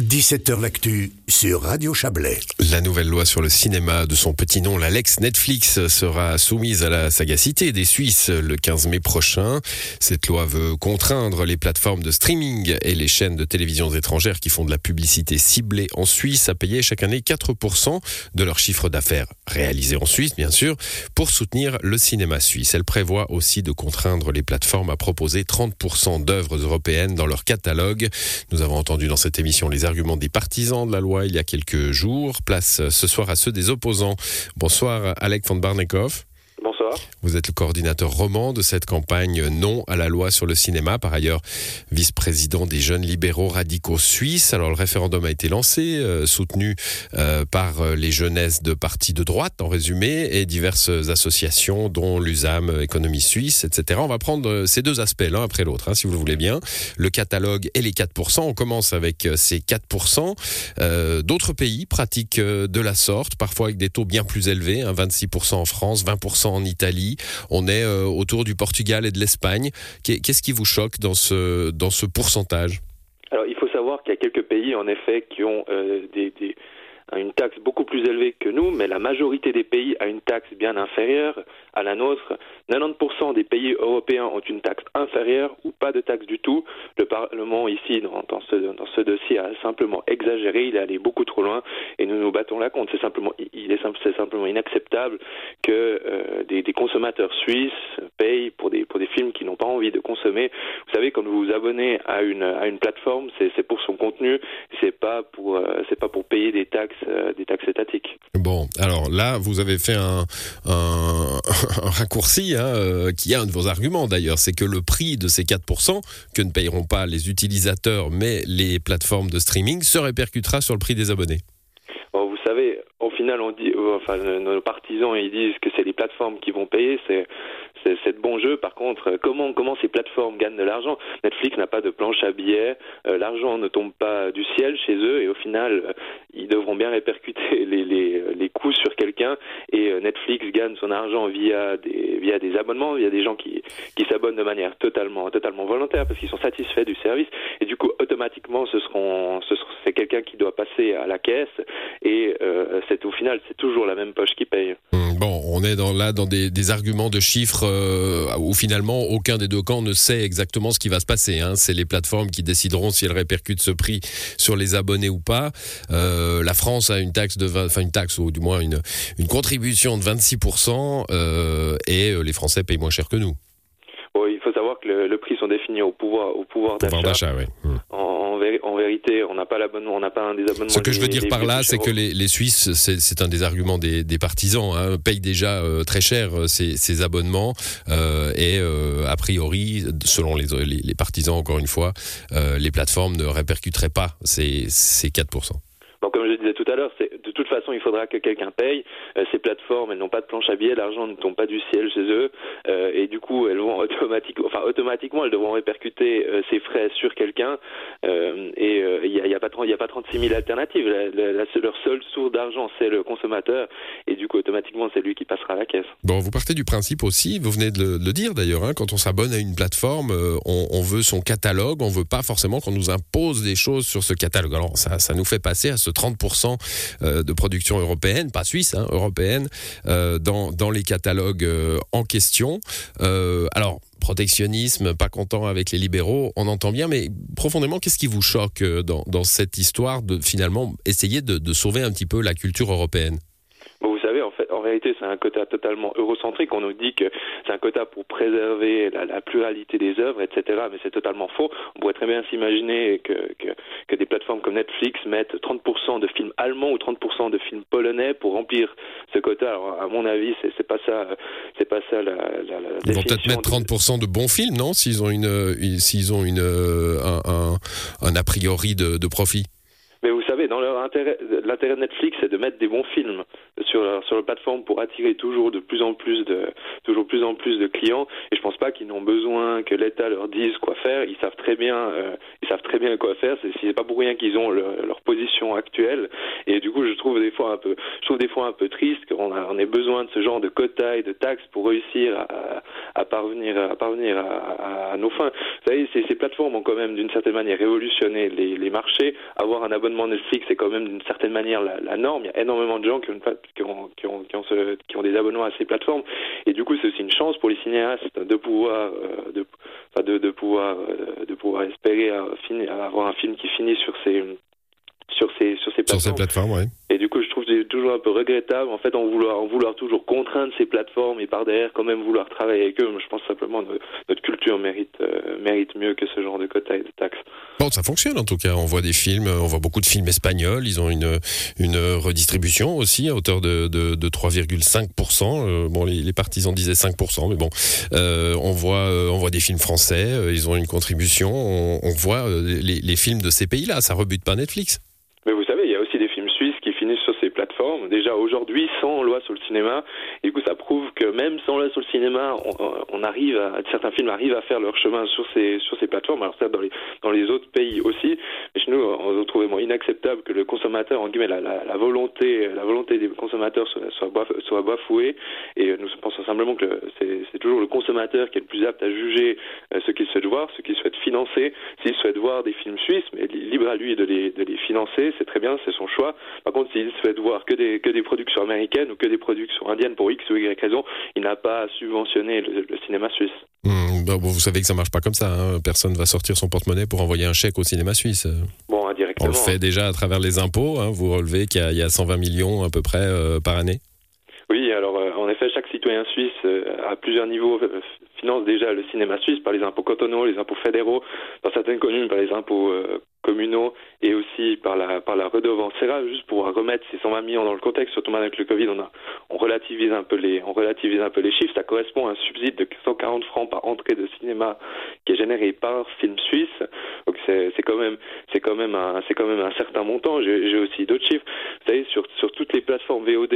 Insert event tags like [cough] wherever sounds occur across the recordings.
17h L'actu sur Radio Chablais. La nouvelle loi sur le cinéma de son petit nom, la Lex Netflix, sera soumise à la sagacité des Suisses le 15 mai prochain. Cette loi veut contraindre les plateformes de streaming et les chaînes de télévision étrangères qui font de la publicité ciblée en Suisse à payer chaque année 4% de leur chiffre d'affaires réalisé en Suisse, bien sûr, pour soutenir le cinéma suisse. Elle prévoit aussi de contraindre les plateformes à proposer 30% d'œuvres européennes dans leur catalogue. Nous avons entendu dans cette émission les arguments des partisans de la loi il y a quelques jours. Place ce soir à ceux des opposants. Bonsoir Alec von Barnekoff. Vous êtes le coordinateur roman de cette campagne Non à la loi sur le cinéma, par ailleurs vice-président des jeunes libéraux radicaux suisses. Alors le référendum a été lancé, euh, soutenu euh, par euh, les jeunesses de partis de droite en résumé et diverses associations dont l'USAM, Économie Suisse, etc. On va prendre ces deux aspects l'un après l'autre, hein, si vous le voulez bien. Le catalogue et les 4%. On commence avec ces 4%. D'autres pays pratiquent de la sorte, parfois avec des taux bien plus élevés, hein, 26% en France, 20% en Italie, on est euh, autour du Portugal et de l'Espagne. Qu'est-ce qui vous choque dans ce, dans ce pourcentage? Alors il faut savoir qu'il y a quelques pays en effet qui ont euh, une taxe beaucoup plus élevée que nous, mais la majorité des pays a une taxe bien inférieure à la nôtre. 90% des pays européens ont une taxe inférieure ou pas de taxe du tout. Le Parlement ici, dans, ce, dans ce dossier, a simplement exagéré, il est allé beaucoup trop loin et nous nous battons là contre. C'est simplement, il est, c'est simplement inacceptable que des, consommateurs suisses payent pour des, films qu'ils n'ont pas envie de consommer. Vous savez, quand vous vous abonnez à une, plateforme, c'est pour son contenu, c'est pas euh, pas pour payer des taxes euh, des taxes étatiques. Bon, alors là, vous avez fait un, un, [laughs] raccourci hein, euh, qui est un de vos arguments d'ailleurs, c'est que le prix de ces 4% que ne payeront pas les utilisateurs mais les plateformes de streaming se répercutera sur le prix des abonnés. Final, euh, enfin, nos partisans, ils disent que c'est les plateformes qui vont payer. C'est de bon jeu. Par contre, comment comment ces plateformes gagnent de l'argent? Netflix n'a pas de planche à billets, euh, l'argent ne tombe pas du ciel chez eux et au final, euh, ils devront bien répercuter [laughs] les, les, les coûts sur quelqu'un et euh, Netflix gagne son argent via des via des abonnements, via des gens qui qui s'abonnent de manière totalement totalement volontaire parce qu'ils sont satisfaits du service et du coup automatiquement ce seront ce c'est quelqu'un qui doit passer à la caisse et c'est au final c'est toujours la même poche qui paye. Hum, bon, on est dans là dans des, arguments de chiffres euh, où finalement aucun des deux camps ne sait exactement ce qui va se passer. Hein. C'est les plateformes qui décideront si elles répercutent ce prix sur les abonnés ou pas. Euh, la France a une taxe de, enfin une taxe ou du moins une, une contribution de 26% euh, et les Français payent moins cher que nous. il faut savoir que le, prix sont définis au pouvoir, au pouvoir d'achat. Oui. Hum en vérité, on n'a pas l'abonnement, on n'a pas un des abonnements. Ce que je veux dire par là, c'est que les, Suisses, c'est un des arguments des, partisans, hein, payent déjà euh, très cher euh, ces, abonnements euh, et a priori, selon les, partisans, encore une fois, les plateformes ne répercuteraient pas ces, ces 4%. Donc, comme je disais tout à l'heure, de toute façon, il faudra que quelqu'un paye. Euh, ces plateformes, elles n'ont pas de planche à billets, l'argent ne tombe pas du ciel chez eux, euh, et du coup, elles vont [laughs] automatiquement, enfin automatiquement, elles devront répercuter euh, ces frais sur quelqu'un. et il n'y a, pas a pas 36 000 alternatives. leur seule source d'argent, c'est le consommateur, et du coup, automatiquement, c'est lui qui passera à la caisse. Bon, vous partez du principe aussi, vous venez de le, dire d'ailleurs, hein, quand on s'abonne à une plateforme, on, veut son catalogue, on veut pas forcément qu'on nous impose des choses sur ce catalogue. Alors ça, nous fait passer à ce 30% euh, de production européenne, pas suisse, hein, européenne, euh, dans, dans les catalogues euh, en question. alors, protectionnisme, pas content avec les libéraux, on entend bien, mais profondément, qu'est-ce qui vous choque dans, dans cette histoire de finalement essayer de, de sauver un petit peu la culture européenne? Réalité, c'est un quota totalement eurocentrique. On nous dit que c'est un quota pour préserver la, pluralité des œuvres, etc. Mais c'est totalement faux. On pourrait très bien s'imaginer que, que, des plateformes comme Netflix mettent 30% de films allemands ou 30% de films polonais pour remplir ce quota. Alors, à mon avis, c'est pas ça, c'est pas ça la, la, la Ils vont peut-être mettre 30% de... bons films, non S'ils ont une, s'ils ont une, euh, un, un, a priori de, de profit? Mais vous savez, dans leur intérêt, l'intérêt de Netflix, c'est de mettre des bons films sur sur la plateforme pour attirer toujours de plus en plus de toujours plus en plus de clients. Et je pense pas qu'ils n'ont besoin que l'État leur dise quoi faire. Ils savent très bien, euh, ils savent très bien quoi faire. C'est pas pour rien qu'ils ont leur position actuelle. Et du coup, je trouve des fois un peu, je trouve des fois un peu triste qu'on on ait besoin de ce genre de quotas et de taxes pour réussir à, à parvenir à parvenir à, nos fins. Vous savez, ces, ces plateformes ont quand même d'une certaine manière révolutionné les, les, marchés. Avoir un abonnement Netflix, c'est quand même d'une certaine manière la, la, norme. Il y a énormément de gens qui ont, qui ont, qui ont, qui ont, ce, qui ont des abonnements à ces plateformes, et du coup, c'est aussi une chance pour les cinéastes de pouvoir euh, de, de, de pouvoir euh, de pouvoir espérer avoir un film qui finit sur ces sur ces sur ces plateformes. Sur ces plateformes, ouais. Et du coup, je trouve c'est toujours un peu regrettable, en fait, en vouloir en vouloir toujours contraindre ces plateformes et par derrière quand même vouloir travailler avec eux. Je pense simplement que notre culture mérite euh, mérite mieux que ce genre de quotas et de taxes. Bon, ça fonctionne en tout cas. On voit des films, on voit beaucoup de films espagnols. Ils ont une une redistribution aussi à hauteur de de, de 3,5 euh, Bon, les, partisans disaient 5 mais bon, euh, on voit euh, on voit des films français. Euh, ils ont une contribution. On, voit les films de ces pays-là. Ça rebute pas Netflix. Mais vous savez, il y a aussi des films qui finissent sur ces plateformes. Déjà aujourd'hui, sans loi sur le cinéma, et du coup, ça prouve que même sans loi sur le cinéma, on, on arrive à, certains films arrivent à faire leur chemin sur ces sur ces plateformes. Alors certes, dans les dans les autres pays aussi, mais chez nous, on trouve vraiment inacceptable que le consommateur, en guillemets, la, la, la volonté la volonté des consommateurs soit soit, soit bafouée. Et nous pensons simplement que c'est toujours le consommateur qui est le plus apte à juger euh, ce qu'il souhaite voir, ce qu'il souhaite financer. S'il souhaite voir des films suisses, mais libre à lui de les de les financer c'est très bien, c'est son choix. Par contre, s'il souhaite voir que des, que des productions américaines ou que des productions indiennes pour X ou Y raison, il n'a pas à subventionner le, cinéma suisse. Hmm, vous savez que ça marche pas comme ça. Hein. Personne va sortir son porte-monnaie pour envoyer un chèque au cinéma suisse. Bon, indirectement. On le fait déjà à travers les impôts. Hein. Vous relevez qu'il y, a 120 millions à peu près euh, par année. Oui, alors euh, en effet, chaque citoyen suisse euh, à plusieurs niveaux finance déjà le cinéma suisse par les impôts cotonaux, les impôts fédéraux, dans certaines communes par les impôts communaux et aussi par la par la redevance. C'est là juste pour remettre ces 120 millions dans le contexte, surtout maintenant avec le Covid, on a on relativise un peu les on relativise un peu les chiffres. Ça correspond à un subside de 140 francs par entrée de cinéma qui est généré par Film Suisse. Donc c'est c'est quand même c'est quand même un quand même un certain montant. J'ai aussi d'autres chiffres. Vous savez sur sur toutes les plateformes VOD,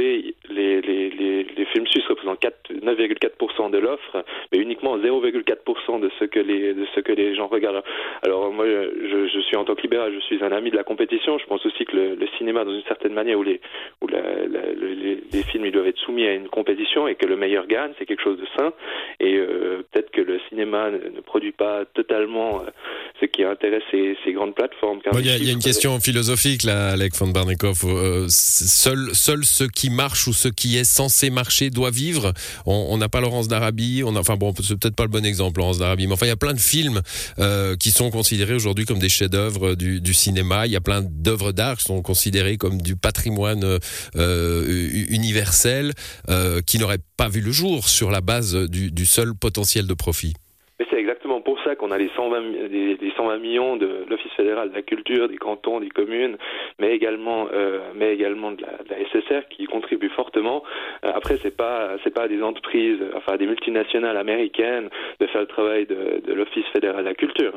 les films suisses représentent 9,4% de l'offre, mais uniquement 0,4% de ce que les de ce que les gens regardent. Alors moi je, suis en tant libéral, je suis un ami de la compétition. Je pense aussi que le, cinéma, dans une certaine manière, où les, où les, films ils doivent être soumis à une compétition et que le meilleur gagne, c'est quelque chose de sain. Et euh, peut-être que le cinéma ne, ne produit pas totalement euh, ce qui intéresse ces, ces grandes plateformes. Il y, y, a une question philosophique là, Alec von Barnekoff. Euh, seul, seul ce qui marche ou ce qui est censé marcher doit vivre. On n'a pas Laurence d'Arabie. On a, enfin bon, c'est peut-être pas le bon exemple, Laurence d'Arabie. Mais enfin, il y a plein de films euh, qui sont considérés aujourd'hui comme des chefs-d'œuvre du, du, cinéma. Il y a plein d'œuvres d'art qui sont considérées comme du patrimoine euh, universel euh, qui n'auraient pas vu le jour sur la base du, du seul potentiel de profit. Mais c'est exactement pour ça qu'on a les 120, les, les 120 millions de l'Office fédéral de la culture, des cantons, des communes, mais également, euh, mais également de la, de la, SSR qui contribue fortement. Euh, après, c'est pas, c'est pas des entreprises, enfin des multinationales américaines de faire le travail de, de l'Office fédéral de la culture.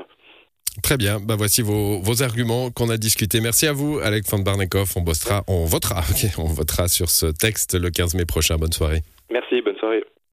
Très bien, bah voici vos, vos arguments qu'on a discutés. Merci à vous, van Barnekoff. On bossera, on votera, [laughs] okay, on votera sur ce texte le 15 mai prochain. Bonne soirée. Merci, bonne soirée.